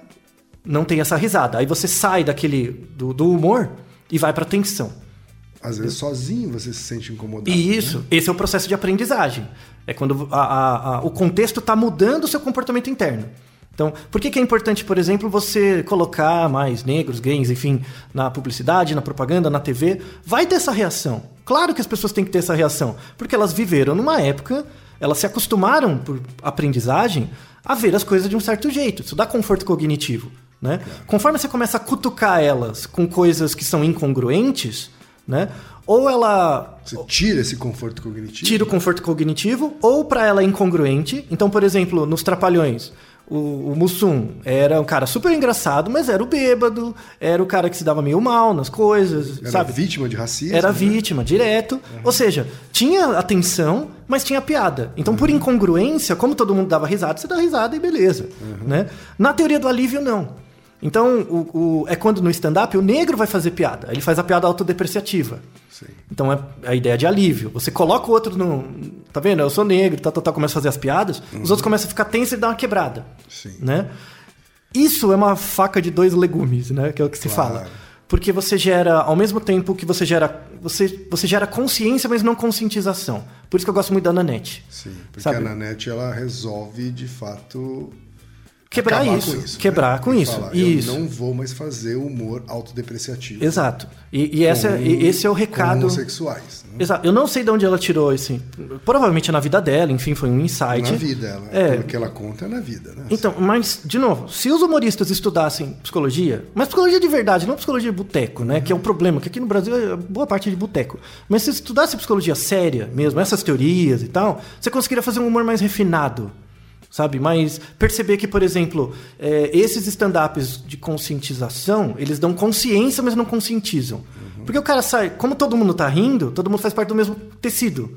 não tem essa risada. Aí você sai daquele do, do humor e vai pra tensão.
Às vezes, sozinho, você se sente incomodado.
E isso, esse é o processo de aprendizagem. É quando a- a- a- o contexto está mudando o seu comportamento interno. Então, por que, que é importante, por exemplo, você colocar mais negros, gays, enfim, na publicidade, na propaganda, na TV? Vai ter essa reação. Claro que as pessoas têm que ter essa reação, porque elas viveram numa época, elas se acostumaram por aprendizagem a ver as coisas de um certo jeito. Isso dá conforto cognitivo. Né? Conforme você começa a cutucar elas com coisas que são incongruentes, né? ou ela
Você tira esse conforto cognitivo.
tira o conforto cognitivo, ou para ela é incongruente. Então, por exemplo, nos Trapalhões, o, o Mussum era um cara super engraçado, mas era o bêbado, era o cara que se dava meio mal nas coisas,
Era
sabe?
vítima de racismo.
Era
né?
vítima, direto. Ou seja, tinha atenção, mas tinha piada. Então, por incongruência, como todo mundo dava risada, você dá risada e beleza. Né? Na teoria do alívio, não. Então, o, o- é quando no stand-up o negro vai fazer piada. Ele faz a piada autodepreciativa.
Sim.
Então é a ideia de alívio. Você coloca o outro no. Tá vendo? Eu sou negro, tal, tal, tal, começa a fazer as piadas, os outros começam a ficar tensos e dá uma quebrada.
Sim.
Né? Isso é uma faca de dois legumes, né? Que é o que se
Claro.
fala. Porque você gera, ao mesmo tempo que você gera. Você, você gera consciência, mas não conscientização. Por isso que eu gosto muito da Nanete.
Sim, porque
Sabe?
a Nanete ela resolve de fato
Quebrar isso.
com isso,
quebrar
né?
com
E
isso.
falar,
isso.
Eu não vou mais fazer humor autodepreciativo.
Exato. E, e essa,
com-
esse é o recado.
homossexuais. né?
Exato. Eu não sei de onde ela tirou esse. Provavelmente é na vida dela, enfim, foi um insight.
Na vida, ela,
É.
pelo que ela conta é na vida, né?
Então, mas, de novo, se os humoristas estudassem psicologia, mas psicologia de verdade, não psicologia de boteco, né? Que é um problema, que aqui no Brasil é boa parte de boteco. Mas se estudasse psicologia séria mesmo, essas teorias e tal, você conseguiria fazer um humor mais refinado. Sabe? Mas perceber que, por exemplo, é, esses stand-ups de conscientização, eles dão consciência, mas não conscientizam. Porque o cara sai, como todo mundo tá rindo, todo mundo faz parte do mesmo tecido.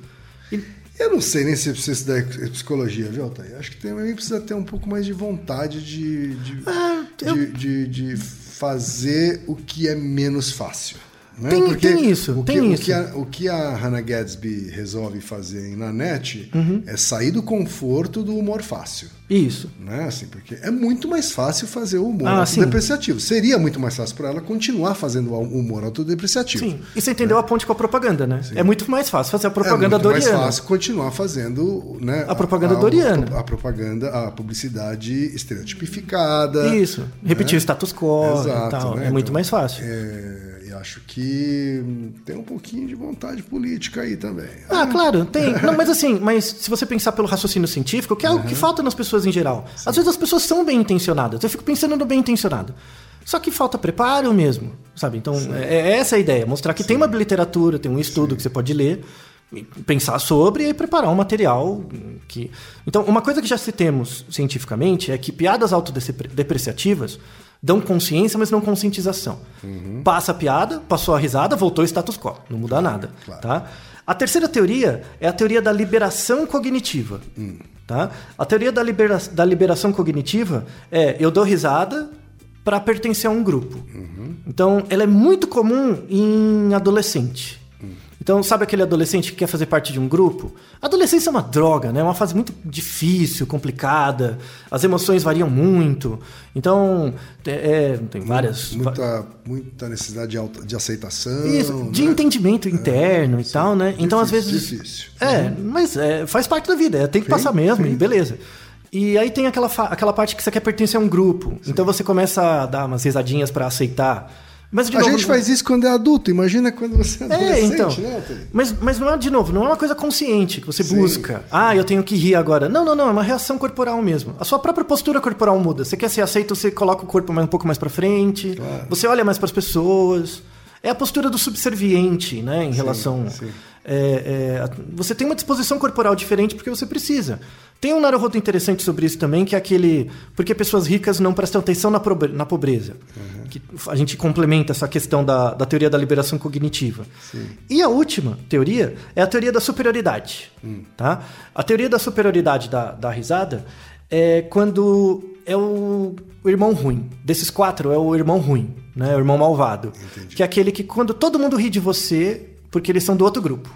E-
Eu não sei nem se precisa estudar psicologia, viu, Altair? Acho que também precisa ter um pouco mais de vontade de, de,
Ah, eu-
de, de- de fazer o que é menos fácil. Né?
Tem-
Porque
tem isso,
o
tem
que,
isso.
O que, a, o que a Hannah Gadsby resolve fazer em Nanette
Uhum.
é sair do conforto do humor fácil.
Isso.
Né? Assim, porque é muito mais fácil fazer o humor
Ah, sim.
autodepreciativo. Seria muito mais fácil para ela continuar fazendo o humor autodepreciativo.
Sim. E você entendeu a ponte com a propaganda, né? É muito mais fácil fazer a propaganda
é muito
doriana.
mais fácil continuar fazendo né,
A propaganda doriana.
A, propaganda, a publicidade estereotipificada.
Isso. Repetir
né?
o status quo
Exato,
e tal.
né?
É muito
Então,
mais fácil.
É, acho que hum, tem um pouquinho de vontade política aí também.
Ah, claro, tem. <laughs> Não, mas assim, mas se você pensar pelo raciocínio científico, que é o que falta nas pessoas em geral. Às vezes as pessoas são bem intencionadas. Eu fico pensando no bem intencionado. Só que falta preparo mesmo, sabe? Então, é, é essa a ideia. Mostrar que tem uma literatura, tem um estudo que você pode ler, pensar sobre e preparar um material que... Então, uma coisa que já citemos cientificamente é que piadas autodepreciativas dão consciência, mas não conscientização. Passa a piada, passou a risada, voltou ao status quo. Não muda nada,
claro.
tá? A terceira teoria é a teoria da liberação cognitiva. Tá? A teoria da, libera da liberação cognitiva é eu dou risada para pertencer a um grupo. Então, ela é muito comum em adolescente. Então, sabe aquele adolescente que quer fazer parte de um grupo? A adolescência é uma droga, né? É uma fase muito difícil, complicada. As emoções variam muito. Então, é, é, tem várias.
Muita, muita necessidade de, alta- de aceitação.
Isso, de
né?
entendimento interno e tal, né? Então, às
Difícil,
vezes.
difícil.
É, mas é, faz parte da vida, é, tem que
Sim,
passar mesmo,
sim.
e beleza. E aí tem aquela, aquela parte que você quer pertencer a um grupo. Então você começa a dar umas risadinhas pra aceitar. Mas de
A
novo,
gente faz isso quando é adulto. Imagina quando você é
É,
adolescente,
então.
né?
Mas, mas não é, de novo, não é uma coisa consciente que você
Sim,
busca. Ah, eu tenho que rir agora. Não, não, não, é uma reação corporal mesmo. A sua própria postura corporal muda. Você quer ser aceito, você coloca o corpo mais, um pouco mais pra frente. Você olha mais pras pessoas. É a postura do subserviente, né, em relação.
sim.
é, é, a- você tem uma disposição corporal diferente porque você precisa. Tem um Naruhodo interessante sobre isso também, que é aquele. Porque pessoas ricas não prestam atenção na, na pobreza. Que a gente complementa essa questão da, da teoria da liberação cognitiva. E a última teoria é a teoria da superioridade. Tá? A teoria da superioridade da, da risada é quando é o, o irmão ruim. Desses quatro, é o irmão ruim, né? o irmão malvado. Que é aquele que, quando todo mundo ri de você, porque eles são do outro grupo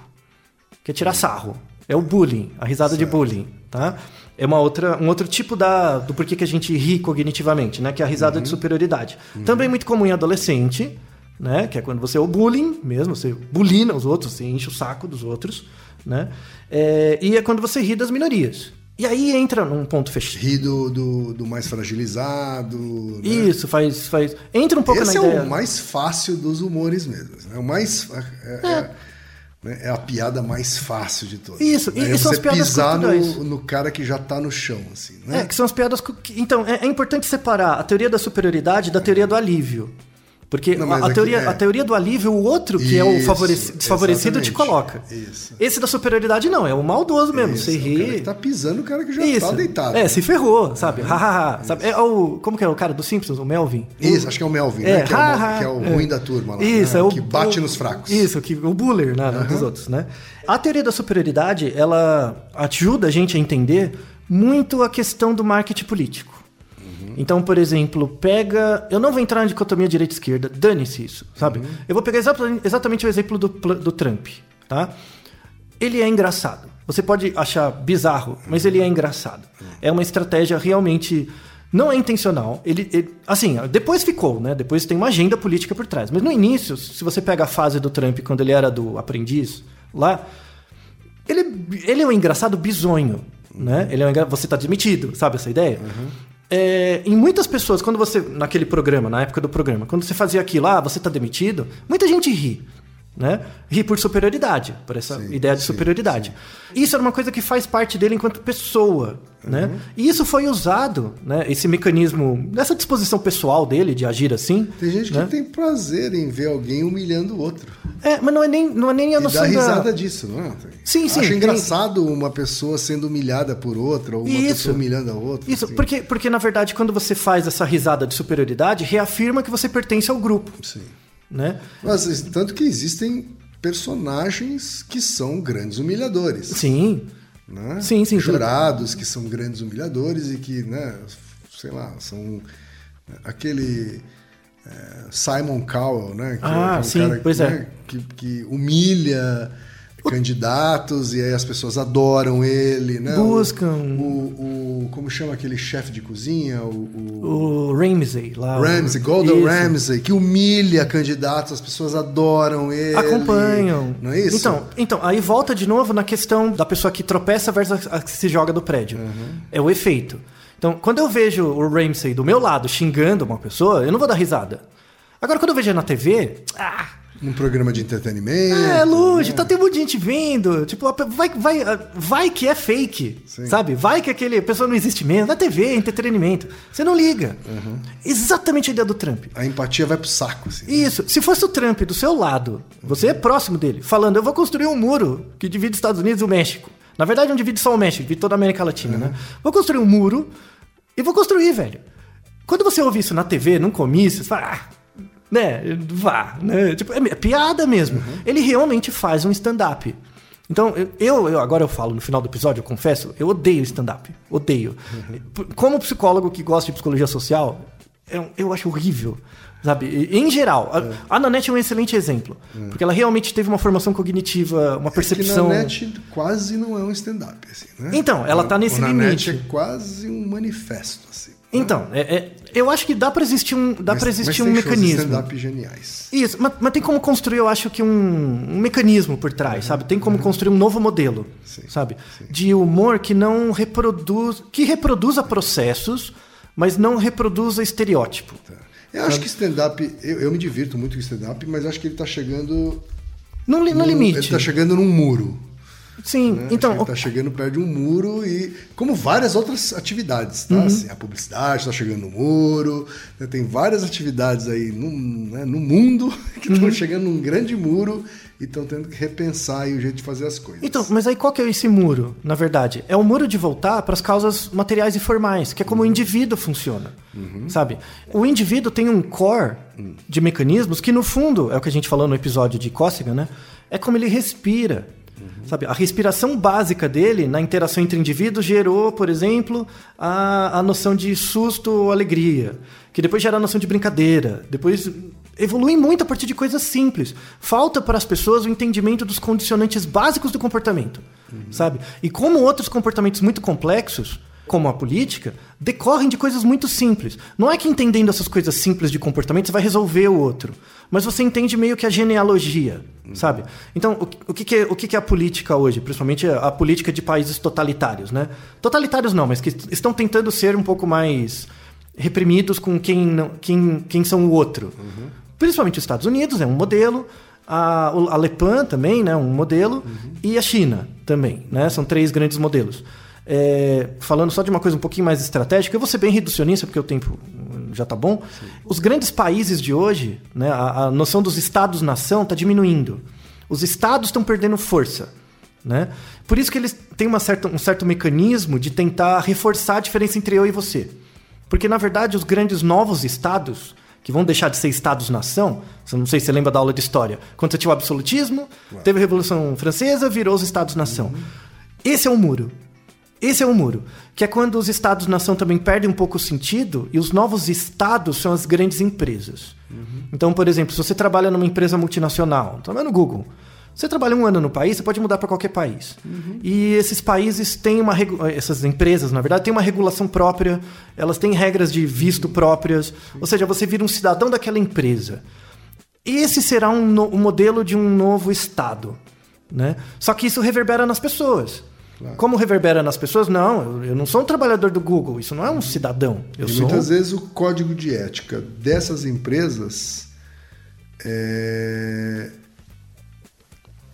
que é tirar sarro. É o bullying, a risada de bullying, tá? É uma outra, um outro tipo da, do porquê que a gente ri cognitivamente, né? Que é a risada de superioridade. Também muito comum em adolescente, né? Que é quando você é o bullying mesmo, você bulina os outros, você enche o saco dos outros, né? É, e é quando você ri das minorias. E aí entra num ponto fechado.
Rir do, do, do mais fragilizado. né?
Isso, faz, faz... Entra um pouco
Esse
na
é
ideia...
o mais fácil dos humores mesmo. Né? O mais. É, é- né? É a piada mais fácil de todas.
Isso, e-
É
e são as piadas
pisar no, no cara que já tá no chão, assim, né?
É, que são as piadas. que- Então, é, é importante separar a teoria da superioridade da teoria do alívio. Porque
Não,
a,
aqui
teoria,
é-
a teoria do alívio, o outro, que é o
Isso,
favoreci- desfavorecido, te coloca.
Isso.
Esse da superioridade não, é o maldoso mesmo.
Isso,
você
é o cara
ri.
que tá pisando o cara que já
Isso.
tá deitado.
É, se ferrou, sabe? Hahaha. sabe? É o. Como que é o cara dos Simpsons, o Melvin?
Isso, acho que é o Melvin,
É,
né? Que é, o,
haha,
que é o
é.
ruim da turma lá.
Isso,
né?
é o
que bate
o-
nos fracos.
Isso, que, o buller né, dos outros, né? A teoria da superioridade, ela ajuda a gente a entender muito a questão do marketing político. Então, por exemplo, pega. Eu não vou entrar na dicotomia direita-esquerda, dane-se isso, sabe? Eu vou pegar exa- exatamente o exemplo do, do Trump, tá? Ele é engraçado. Você pode achar bizarro, mas ele é engraçado. É uma estratégia realmente. Não é intencional. Ele, ele- assim, depois ficou, né? Depois tem uma agenda política por trás. Mas no início, se você pega a fase do Trump quando ele era do aprendiz lá, ele, ele é um engraçado bizonho, né? Ele é um. Você tá demitido, sabe essa ideia? É, em muitas pessoas, quando você. Naquele programa, na época do programa, quando você fazia aquilo, ah, você tá demitido, muita gente ri. Né? Ri por superioridade, por essa
Sim,
ideia de
sim,
superioridade. Isso era uma coisa que faz parte dele enquanto pessoa. Né? E isso foi usado, né? esse mecanismo, essa disposição pessoal dele de agir assim.
Tem gente
né?
que tem prazer em ver alguém humilhando o outro.
É, mas não é nem, não é nem a
E
noção
dá risada
da...
disso, não é?
Sim, sim,
Acho
tem-
engraçado uma pessoa sendo humilhada por outra, ou uma
Isso.
pessoa humilhando a outra.
Isso,
assim.
porque, porque na verdade, quando você faz essa risada de superioridade, reafirma que você pertence ao grupo.
Sim.
Né?
Mas, tanto que existem personagens que são grandes humilhadores.
Sim.
né?
Sim, sim.
Jurados que são grandes humilhadores e que, né, sei lá, são aquele é, Simon Cowell, né? Que
Ah,
que um
sim,
cara,
pois é.
né, Que, que humilha candidatos e aí as pessoas adoram ele, né?
Buscam.
O, o- como chama aquele chefe de cozinha? O, o-
O Ramsey lá.
Ramsey, Gordon
Isso.
Ramsay, que humilha candidatos, as pessoas adoram ele.
Acompanham.
Não é isso?
Então, então, aí volta de novo na questão da pessoa que tropeça versus a que se joga do prédio.
Uhum.
É o efeito. Então, quando eu vejo o Ramsey do meu lado xingando uma pessoa, eu não vou dar risada. Agora, quando eu vejo ele na TV, ah,
Num programa de entretenimento.
É, longe,
né?
tá tem um monte de gente vendo. Tipo, vai, vai, vai que é fake.
Sim.
Sabe? Vai que aquele a pessoa não existe mesmo. Na TV, entretenimento. Você não liga.
Uhum.
Exatamente a ideia do Trump.
A empatia vai pro saco, assim. né?
Isso. Se fosse o Trump do seu lado, você é próximo dele, falando, eu vou construir um muro que divide os Estados Unidos e o México. Na verdade, não divide só o México, divide toda a América Latina, né? Vou construir um muro e vou construir, velho. Quando você ouve isso na TV, num comício, você fala, ah, né, vá, né? Tipo, é piada mesmo. Ele realmente faz um stand-up. Então, eu, eu- agora eu falo no final do episódio, eu confesso, eu odeio stand-up. Odeio. Como psicólogo que gosta de psicologia social, eu, eu acho horrível. Sabe? Em geral, a, a Nanette é um excelente exemplo. Porque ela realmente teve uma formação cognitiva, uma percepção.
É que Nanette quase não é um stand-up, assim, né?
Então, ela tá nesse
o Nanette
limite.
é quase um manifesto, assim.
Então, é- é- eu acho que dá pra existir um, dá
Mas- mas
existir
tem
um mecanismo.
stand-up geniais.
Isso, mas, mas tem como construir, eu acho que um, um mecanismo por trás, sabe? Tem como construir um novo modelo,
Sim,
sabe? De humor que não reproduz, que reproduza processos, mas não reproduza estereótipo.
Tá. Eu acho que stand-up, eu, eu me divirto muito com stand-up, mas acho que ele tá chegando.
No, no
num-
limite.
Ele tá chegando num muro.
Sim,
né?
Então,
que ele tá chegando perto de um muro e. Como várias outras atividades, tá?
Uhum.
Assim, a publicidade tá chegando no muro, né? tem várias atividades aí no, né, no mundo <laughs> que estão
Uhum.
chegando num grande muro e estão tendo que repensar aí o jeito de fazer as coisas.
Então, mas aí qual que é esse muro, na verdade? É o muro de voltar para as causas materiais e formais, que é como o indivíduo funciona, sabe? O indivíduo tem um core de mecanismos que, no fundo, é o que a gente falou no episódio de Cossiga, né? É como ele respira, sabe? A respiração básica dele, na interação entre indivíduos, gerou, por exemplo, a, a noção de susto ou alegria, que depois gera a noção de brincadeira, depois evolui muito a partir de coisas simples. Falta para as pessoas o entendimento dos condicionantes básicos do comportamento, sabe? E como outros comportamentos muito complexos, como a política, decorrem de coisas muito simples. Não é que entendendo essas coisas simples de comportamento você vai resolver o outro, mas você entende meio que a genealogia, sabe? Então, o, que- o que, que é, o que, que é a política hoje? Principalmente a, a política de países totalitários, né? Totalitários não, mas que estão tentando ser um pouco mais reprimidos com quem, não, quem, quem são o outro. Principalmente os Estados Unidos é um modelo, a, a Lepan também, né, um modelo, e a China também, né? São três grandes modelos. É, falando só de uma coisa um pouquinho mais estratégica, eu vou ser bem reducionista porque o tempo já tá bom. Os grandes países de hoje, né, a, a noção dos estados-nação está diminuindo. Os estados estão perdendo força. Né? Por isso que eles têm uma certa, um certo mecanismo de tentar reforçar a diferença entre eu e você. Porque, na verdade, os grandes novos estados, que vão deixar de ser estados-nação, não sei se você lembra da aula de história, quando você tinha o absolutismo, teve a Revolução Francesa, virou os estados-nação. Esse é o muro. Esse é o muro. Que é quando os estados-nação também perdem um pouco o sentido e os novos estados são as grandes empresas. Então, por exemplo, se você trabalha numa empresa multinacional, trabalha no Google, você trabalha um ano no país, você pode mudar para qualquer país. E esses países têm uma regu- essas empresas, na verdade, têm uma regulação própria, elas têm regras de visto próprias, ou seja, você vira um cidadão daquela empresa. Esse será um, no- um modelo de um novo estado, né? Só que isso reverbera nas pessoas. Como reverbera nas pessoas? Não, eu, não sou um trabalhador do Google, isso não é um cidadão. Eu
e
sou
muitas vezes o código de ética dessas empresas é,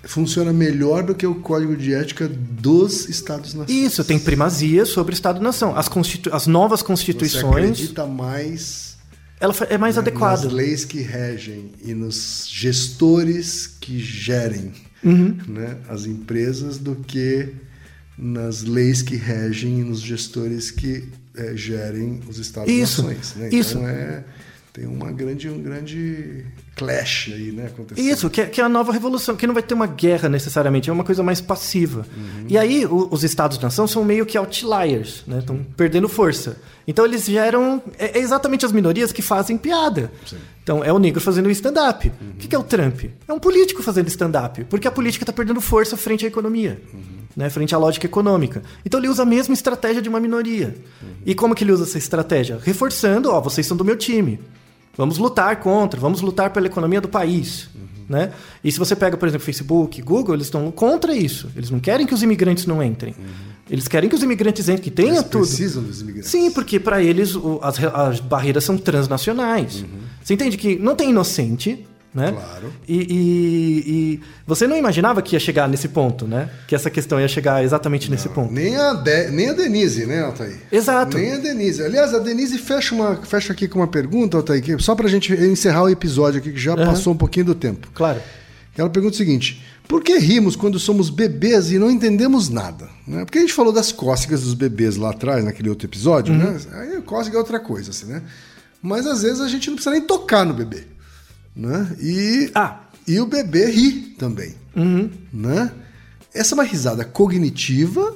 funciona melhor do que o código de ética dos Estados-nações.
Isso, tem primazia sobre o Estado-nação. As, constitu... As novas
Você
constituições,
acredita mais
ela é mais
né,
adequada.
nas leis que regem e nos gestores que gerem
Uhum.
né, as empresas do que nas leis que regem e nos gestores que eh, gerem os Estados-nações. Né?
isso.
Então é, tem uma grande, um grande clash aí né, acontecendo.
Isso, que é, que é a nova revolução, que não vai ter uma guerra necessariamente, é uma coisa mais passiva.
Uhum.
E aí, o- os estados-nação são meio que outliers, né? Estão perdendo força. Então, eles geram. É, é exatamente as minorias que fazem piada. Então, é o negro fazendo stand-up.
Uhum.
O que, que é o Trump? É um político fazendo stand-up, porque a política está perdendo força frente à economia.
Uhum.
Né, frente à lógica econômica. Então ele usa a mesma estratégia de uma minoria.
Uhum.
E como que ele usa essa estratégia? Reforçando, ó, vocês são do meu time. Vamos lutar contra, vamos lutar pela economia do país. Né? E se você pega, por exemplo, Facebook, Google, eles estão contra isso. Eles não querem que os imigrantes não entrem. Eles querem que os imigrantes entrem, que tenha
Eles
tudo.
precisam dos imigrantes.
Sim, porque para eles o- as, as barreiras são transnacionais. Você entende que não tem inocente, né?
Claro.
E, e- e você não imaginava que ia chegar nesse ponto, né? Que essa questão ia chegar exatamente nesse ponto.
Nem a, De- nem a Denise, né, Altair?
Exato.
Nem a Denise. Aliás, a Denise fecha, uma, fecha aqui com uma pergunta, Altair, que- só pra gente encerrar o episódio aqui, que já passou um pouquinho do tempo.
Claro.
Ela pergunta o seguinte: por que rimos quando somos bebês e não entendemos nada? Né? Porque a gente falou das cócegas dos bebês lá atrás, naquele outro episódio,
Uhum.
né? Aí cócega é outra coisa, assim, né? Mas às vezes a gente não precisa nem tocar no bebê. Né? E,
Ah.
e o bebê ri também. Né? Essa é uma risada cognitiva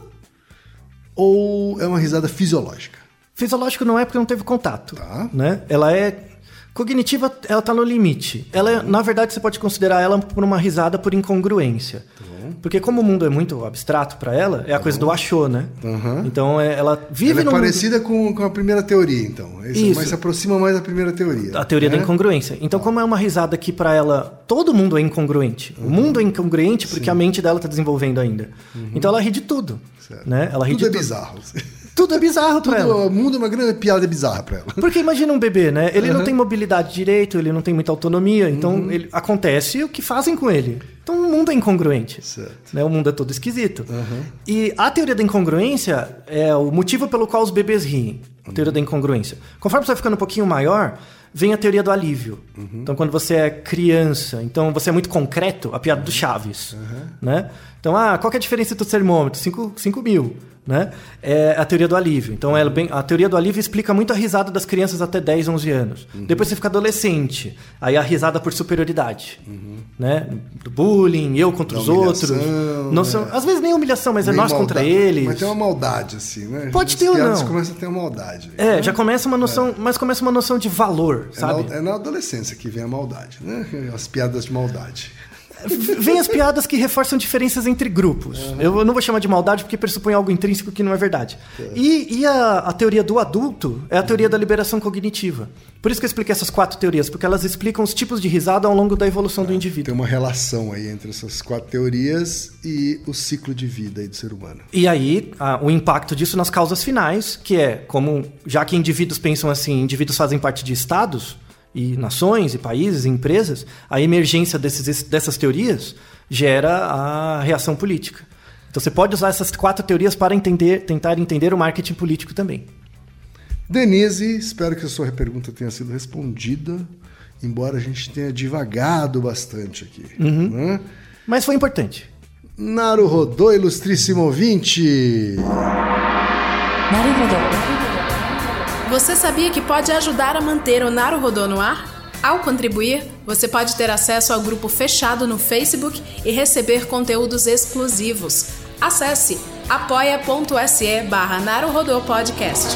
ou é uma risada fisiológica?
Fisiológico não é porque não teve contato.
Tá.
Né? Ela é. Cognitiva, ela tá no limite. Ela, é- na verdade, você pode considerar ela por uma risada por incongruência. Porque como o mundo é muito abstrato para ela, é a coisa do achou, né?
Aham.
Então é- ela vive
Ela é
no mundo-
parecida com, com a primeira teoria, então. Esse-
Isso.
Mas se aproxima mais da primeira teoria.
A teoria da
né?
incongruência. Então, como é uma risada que para ela todo mundo é incongruente. O mundo é incongruente porque a mente dela está desenvolvendo ainda. Então ela ri de tudo.
Certo.
Né? Ela ri
Tudo é
de tudo.
bizarro.
Tudo é bizarro ela.
Tudo, o mundo é uma grande piada bizarra pra ela.
Porque imagina um bebê, né? Ele não tem mobilidade direito, ele não tem muita autonomia, então
Uhum.
ele, acontece o que fazem com ele. Então o mundo é incongruente.
Certo.
Né? O mundo é todo esquisito. E a teoria da incongruência é o motivo pelo qual os bebês riem. A teoria da incongruência. Conforme você vai ficando um pouquinho maior, vem a teoria do alívio. Então, quando você é criança, então você é muito concreto, a piada do Chaves. Né? Então, ah, qual é a diferença do termômetro? 5 mil. Né? É a teoria do alívio. Então, ela bem, a teoria do alívio explica muito a risada das crianças até 10, 11 anos. Depois você fica adolescente. Aí a risada por superioridade. Né? Do bullying, eu contra
Da
os outros. Não
né?
são, às vezes nem humilhação, mas é
Nem
nós contra
maldade.
eles.
Mas tem uma maldade, assim, né?
Pode
As
ter ou não.
começam a ter uma maldade.
É, já começa uma noção, mas começa uma noção de valor,
É
sabe?
na, é na adolescência que vem a maldade, né? As piadas de maldade.
Vem as piadas que reforçam diferenças entre grupos. Eu não vou chamar de maldade porque pressupõe algo intrínseco que não é verdade. E, e a, a teoria do adulto é a teoria da liberação cognitiva. Por isso que eu expliquei essas quatro teorias, porque elas explicam os tipos de risada ao longo da evolução do
Tem
indivíduo.
uma relação aí entre essas quatro teorias e o ciclo de vida do ser humano.
E aí, a- o impacto disso nas causas finais, que é como, já que indivíduos pensam assim, indivíduos fazem parte de estados, e nações, e países, e empresas, a emergência desses, dessas teorias gera a reação política. Então você pode usar essas quatro teorias para entender, tentar entender o marketing político também.
Denise, espero que a sua pergunta tenha sido respondida, embora a gente tenha divagado bastante aqui. Uhum. Né?
Mas foi importante.
Naruhodô, ilustríssimo ouvinte!
Naruhodô.
Você sabia que pode ajudar a manter o Naruhodô no ar? Ao contribuir, você pode ter acesso ao grupo fechado no Facebook e receber conteúdos exclusivos. Acesse apoia.se barra Podcast.